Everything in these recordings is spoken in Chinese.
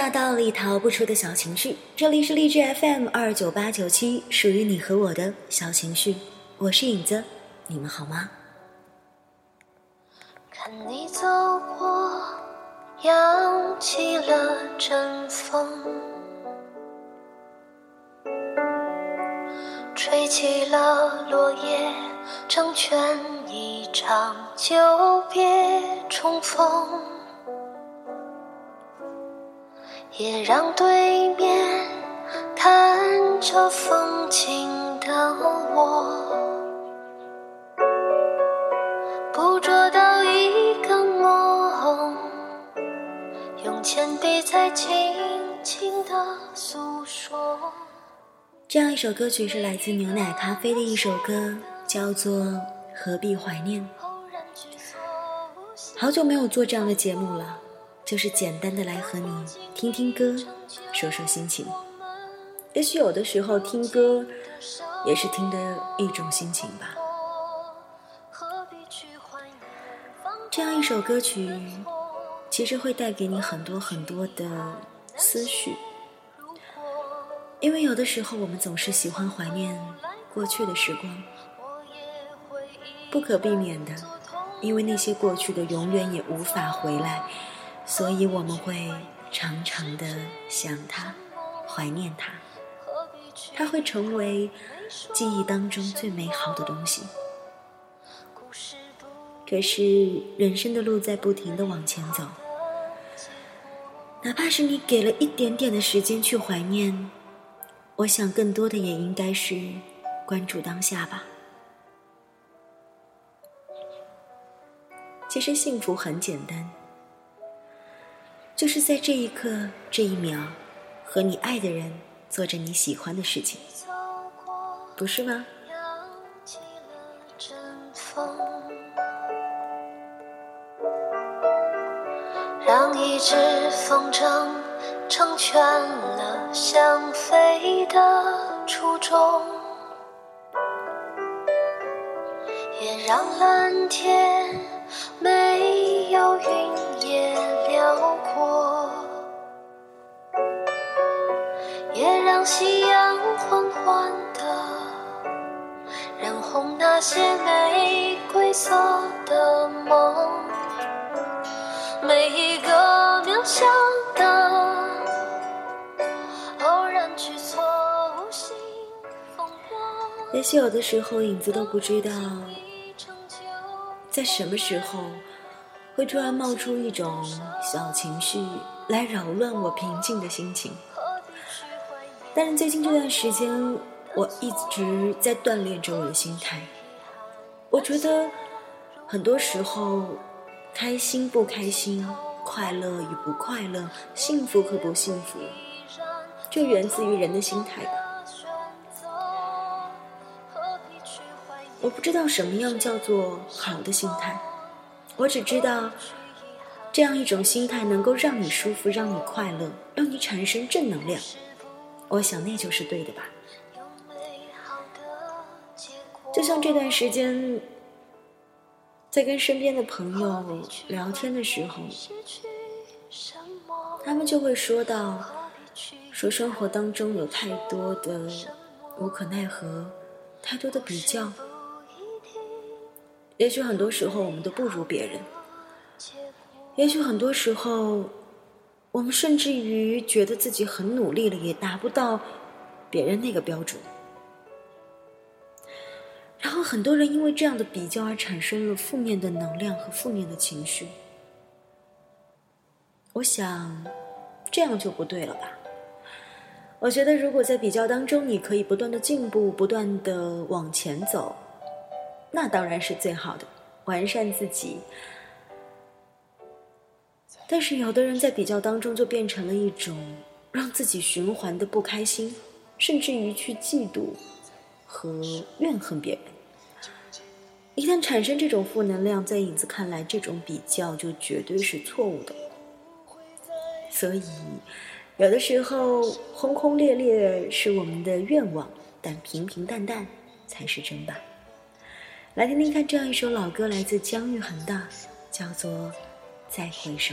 大道理逃不出的小情绪，这里是励志 FM 二九八九七，属于你和我的小情绪。我是影子，你们好吗？看你走过，扬起了阵风，吹起了落叶，成全一场久别重逢。也让对面看着风景的我，捕捉到一个梦，用铅笔在轻轻的诉说。这样一首歌曲是来自牛奶咖啡的一首歌，叫做《何必怀念》。好久没有做这样的节目了。就是简单的来和你听听歌，说说心情。也许有的时候听歌，也是听的一种心情吧。这样一首歌曲，其实会带给你很多很多的思绪。因为有的时候我们总是喜欢怀念过去的时光，不可避免的，因为那些过去的永远也无法回来。所以我们会常常的想他，怀念他，他会成为记忆当中最美好的东西。可是人生的路在不停的往前走，哪怕是你给了一点点的时间去怀念，我想更多的也应该是关注当下吧。其实幸福很简单。就是在这一刻、这一秒，和你爱的人做着你喜欢的事情，不是吗？让一只风筝成全了想飞的初衷，也让蓝天没有云也辽阔，夕阳缓缓的染红那些玫瑰色的梦。每一个渺小的偶然去错误心风波。也许有的时候，影子都不知道，在什么时候。会突然冒出一种小情绪来扰乱我平静的心情，但是最近这段时间，我一直在锻炼着我的心态。我觉得很多时候，开心不开心，快乐与不快乐，幸福和不幸福，就源自于人的心态吧。我不知道什么样叫做好的心态。我只知道，这样一种心态能够让你舒服，让你快乐，让你产生正能量。我想那就是对的吧。就像这段时间，在跟身边的朋友聊天的时候，他们就会说到，说生活当中有太多的无可奈何，太多的比较。也许很多时候我们都不如别人，也许很多时候，我们甚至于觉得自己很努力了，也达不到别人那个标准。然后很多人因为这样的比较而产生了负面的能量和负面的情绪。我想，这样就不对了吧？我觉得，如果在比较当中，你可以不断的进步，不断的往前走。那当然是最好的，完善自己。但是有的人在比较当中就变成了一种让自己循环的不开心，甚至于去嫉妒和怨恨别人。一旦产生这种负能量，在影子看来，这种比较就绝对是错误的。所以，有的时候轰轰烈烈是我们的愿望，但平平淡淡才是真吧。来听听看，这样一首老歌，来自姜育恒的，叫做《再回首》。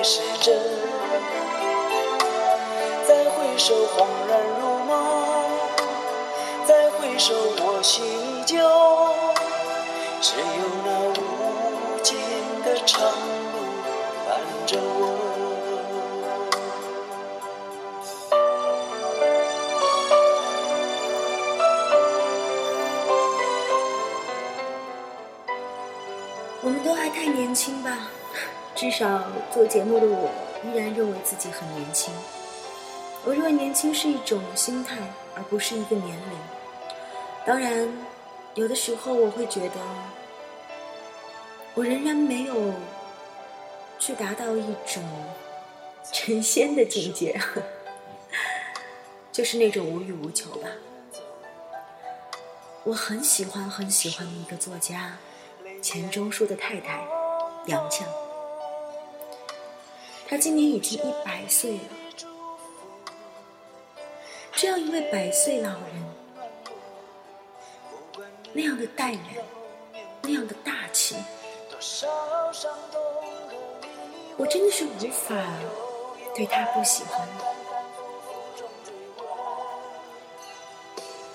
才是真。再回首，恍然如梦；再回首，我心依旧。只有那无尽的长路伴着我。我们都还太年轻吧，至少做节目的我依然认为自己很年轻。我认为年轻是一种心态，而不是一个年龄。当然，有的时候我会觉得，我仍然没有去达到一种成仙的境界，就是那种无欲无求吧。我很喜欢很喜欢的一个作家。钱钟书的太太杨绛，他今年已经一百岁了。这样一位百岁老人，那样的淡然，那样的大气，我真的是无法对他不喜欢。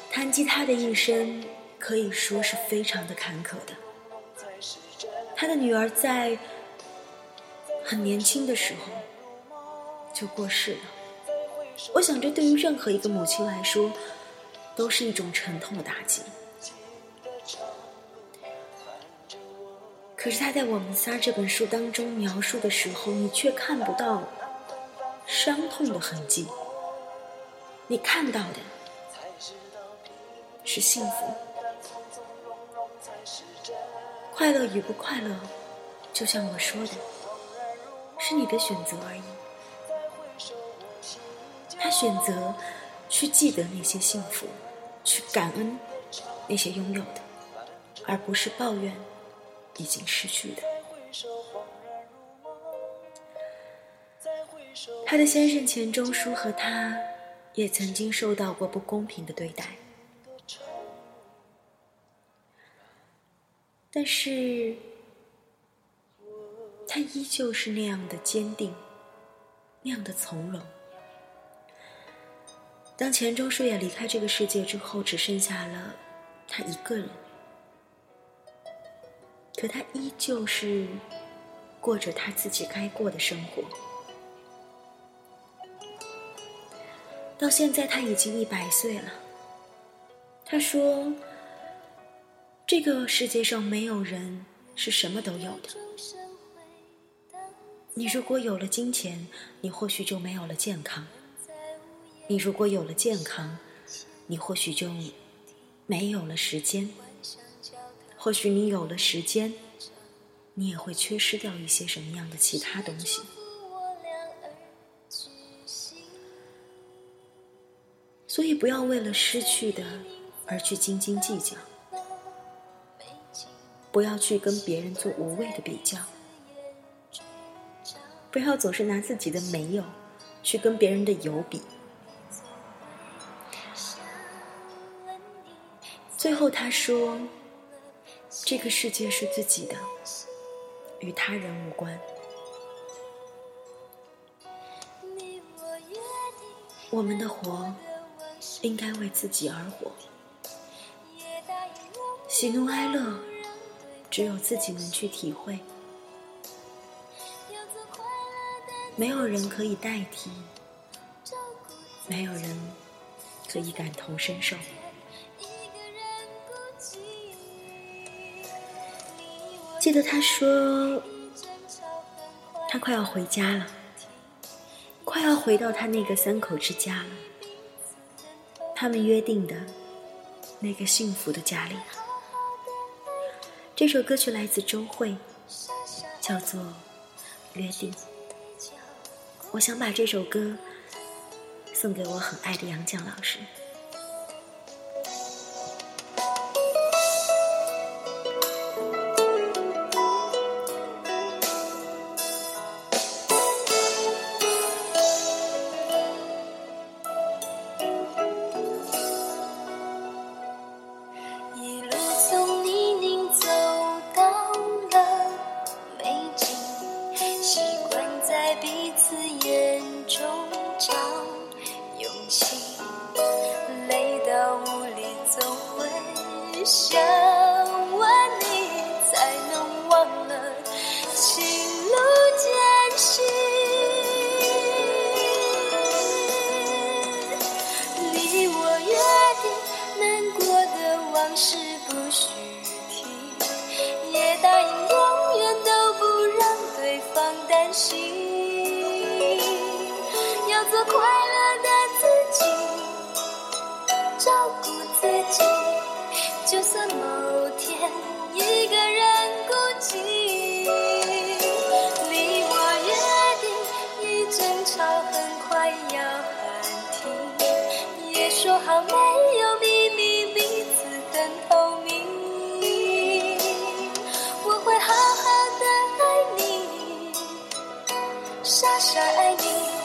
谈及他的一生可以说是非常的坎坷的。他的女儿在很年轻的时候就过世了。我想，这对于任何一个母亲来说，都是一种沉痛的打击。可是他在《我们仨》这本书当中描述的时候，你却看不到伤痛的痕迹，你看到的是幸福。快乐与不快乐，就像我说的，是你的选择而已。他选择去记得那些幸福，去感恩那些拥有的，而不是抱怨已经失去的。他的先生钱钟书和他，也曾经受到过不公平的对待。但是，他依旧是那样的坚定，那样的从容。当钱钟书也离开这个世界之后，只剩下了他一个人，可他依旧是过着他自己该过的生活。到现在，他已经一百岁了。他说。这个世界上没有人是什么都有的。你如果有了金钱，你或许就没有了健康；你如果有了健康，你或许就没有了时间；或许你有了时间，你也会缺失掉一些什么样的其他东西。所以，不要为了失去的而去斤斤计较。不要去跟别人做无谓的比较，不要总是拿自己的没有去跟别人的有比。最后他说：“这个世界是自己的，与他人无关。我们的活应该为自己而活，喜怒哀乐。”只有自己能去体会，没有人可以代替，没有人可以感同身受。记得他说，他快要回家了，快要回到他那个三口之家了，他们约定的那个幸福的家里。这首歌曲来自周蕙，叫做《约定》。我想把这首歌送给我很爱的杨绛老师。做快乐的自己照顾自己就算某天一个人孤寂。你我约定一争吵很快要喊停也说好没有秘密彼此很透明。我会好好的爱你傻傻爱你。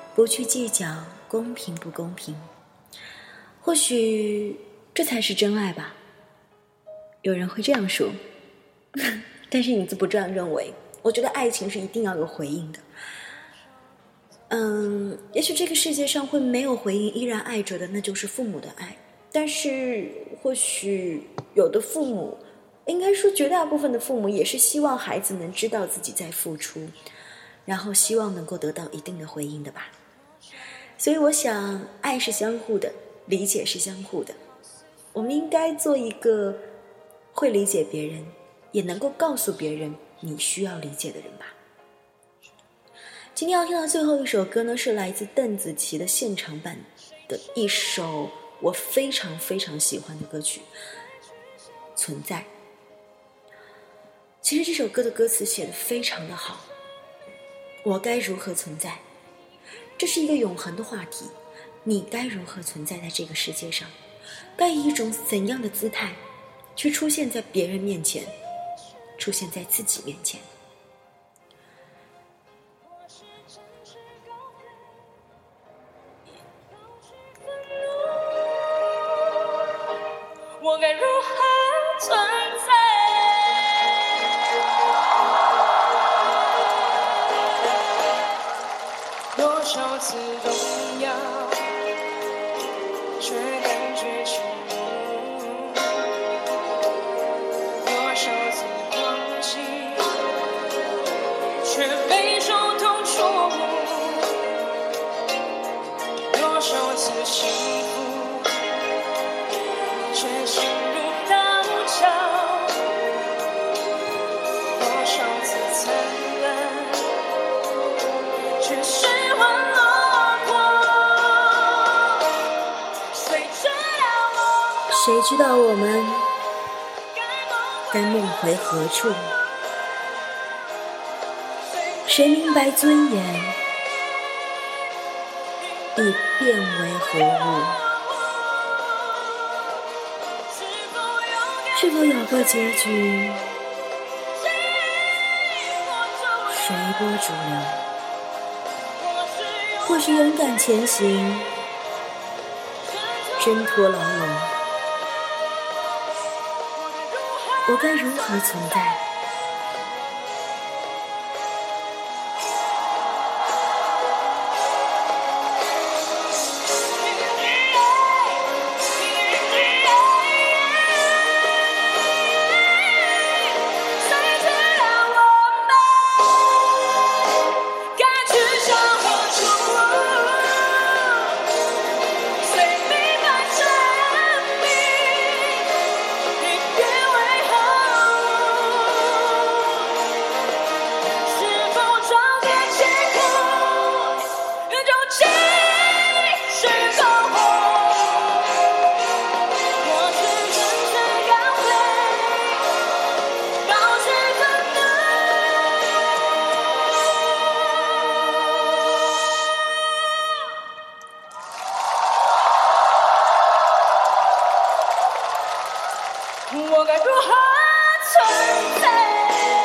不去计较。公平不公平？或许这才是真爱吧。有人会这样说，但是影子不这样认为。我觉得爱情是一定要有回应的。嗯，也许这个世界上会没有回应，依然爱着的，那就是父母的爱。但是，或许有的父母，应该说绝大部分的父母，也是希望孩子能知道自己在付出，然后希望能够得到一定的回应的吧。所以，我想，爱是相互的，理解是相互的。我们应该做一个会理解别人，也能够告诉别人你需要理解的人吧。今天要听到最后一首歌呢，是来自邓紫棋的现场版的一首我非常非常喜欢的歌曲《存在》。其实这首歌的歌词写的非常的好，我该如何存在？这是一个永恒的话题，你该如何存在在这个世界上？该以一种怎样的姿态，去出现在别人面前，出现在自己面前？次动摇，却感觉谁知道我们该梦回何处？谁明白尊严已变为何物？是否有个结局随波逐流？或许勇敢前行，挣脱牢笼。我该如何存在？我该如何存在？